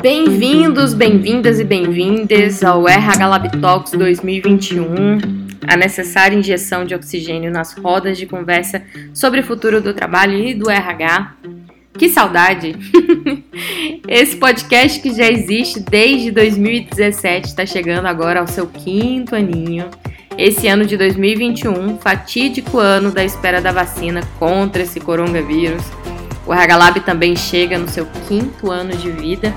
Bem-vindos, bem-vindas e bem-vindas ao RH Lab Talks 2021, a necessária injeção de oxigênio nas rodas de conversa sobre o futuro do trabalho e do RH. Que saudade! Esse podcast que já existe desde 2017 está chegando agora ao seu quinto aninho. Esse ano de 2021, fatídico ano da espera da vacina contra esse coronavírus. O RH Lab também chega no seu quinto ano de vida.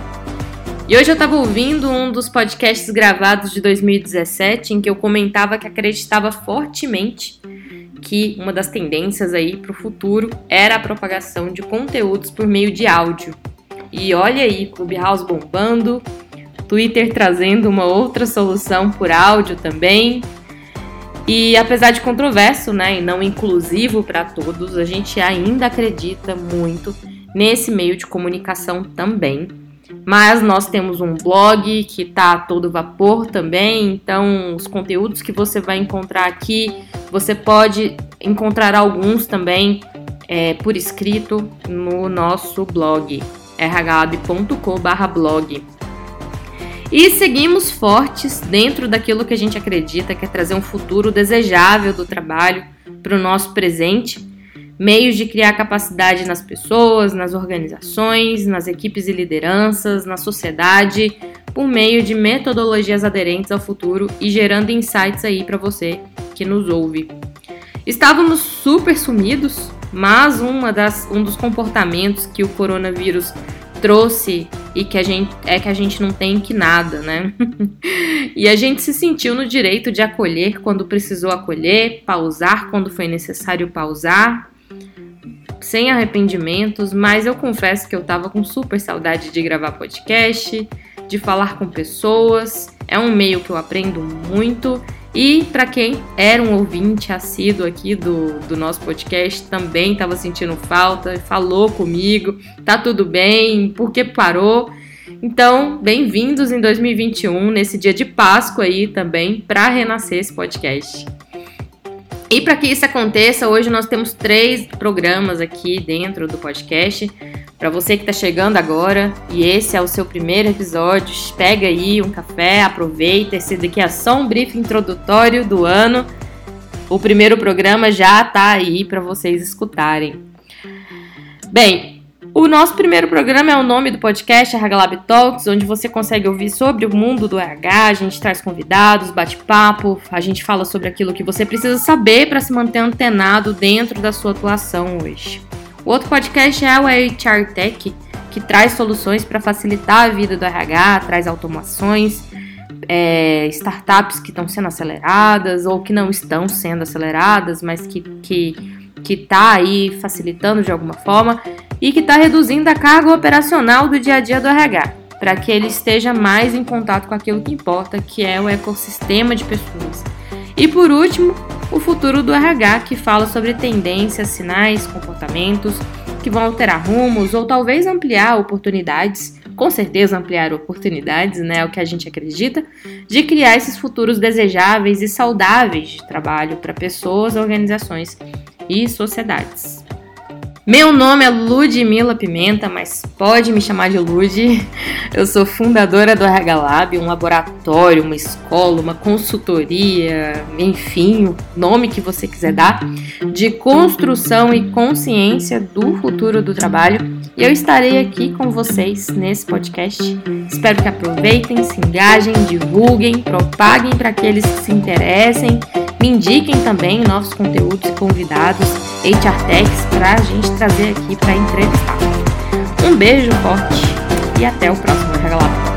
E hoje eu estava ouvindo um dos podcasts gravados de 2017 em que eu comentava que acreditava fortemente que uma das tendências aí para o futuro era a propagação de conteúdos por meio de áudio. E olha aí, Clubhouse bombando, Twitter trazendo uma outra solução por áudio também. E apesar de controverso, né, e não inclusivo para todos, a gente ainda acredita muito nesse meio de comunicação também. Mas nós temos um blog que está a todo vapor também, então os conteúdos que você vai encontrar aqui, você pode encontrar alguns também é, por escrito no nosso blog, rhab.com/blog. E seguimos fortes dentro daquilo que a gente acredita que é trazer um futuro desejável do trabalho para o nosso presente meios de criar capacidade nas pessoas, nas organizações, nas equipes e lideranças, na sociedade, por meio de metodologias aderentes ao futuro e gerando insights aí para você que nos ouve. Estávamos super sumidos, mas uma das, um dos comportamentos que o coronavírus trouxe e que a gente é que a gente não tem que nada, né? e a gente se sentiu no direito de acolher quando precisou acolher, pausar quando foi necessário pausar sem arrependimentos, mas eu confesso que eu tava com super saudade de gravar podcast, de falar com pessoas. É um meio que eu aprendo muito. E para quem era um ouvinte assíduo aqui do, do nosso podcast, também estava sentindo falta, falou comigo, tá tudo bem, por que parou? Então, bem-vindos em 2021, nesse dia de Páscoa aí também, para renascer esse podcast. E para que isso aconteça, hoje nós temos três programas aqui dentro do podcast. Para você que está chegando agora e esse é o seu primeiro episódio, pega aí um café, aproveita. Esse daqui é só um briefing introdutório do ano. O primeiro programa já está aí para vocês escutarem. Bem, o nosso primeiro programa é o nome do podcast, RH Lab Talks, onde você consegue ouvir sobre o mundo do RH. A gente traz convidados, bate-papo, a gente fala sobre aquilo que você precisa saber para se manter antenado dentro da sua atuação hoje. O outro podcast é o HR Tech, que traz soluções para facilitar a vida do RH, traz automações, é, startups que estão sendo aceleradas ou que não estão sendo aceleradas, mas que, que que está aí facilitando de alguma forma e que está reduzindo a carga operacional do dia a dia do RH, para que ele esteja mais em contato com aquilo que importa, que é o ecossistema de pessoas. E por último, o futuro do RH, que fala sobre tendências, sinais, comportamentos que vão alterar rumos ou talvez ampliar oportunidades, com certeza ampliar oportunidades, né, é o que a gente acredita, de criar esses futuros desejáveis e saudáveis de trabalho para pessoas, organizações e sociedades. Meu nome é Ludmila Pimenta, mas pode me chamar de Lud. Eu sou fundadora do RH Lab, um laboratório, uma escola, uma consultoria, enfim, o nome que você quiser dar, de construção e consciência do futuro do trabalho. E eu estarei aqui com vocês nesse podcast. Espero que aproveitem, se engajem, divulguem, propaguem para aqueles que se interessem me indiquem também novos conteúdos e convidados, HR Techs, para a gente trazer aqui para entrevistar. Um beijo forte e até o próximo Regalado.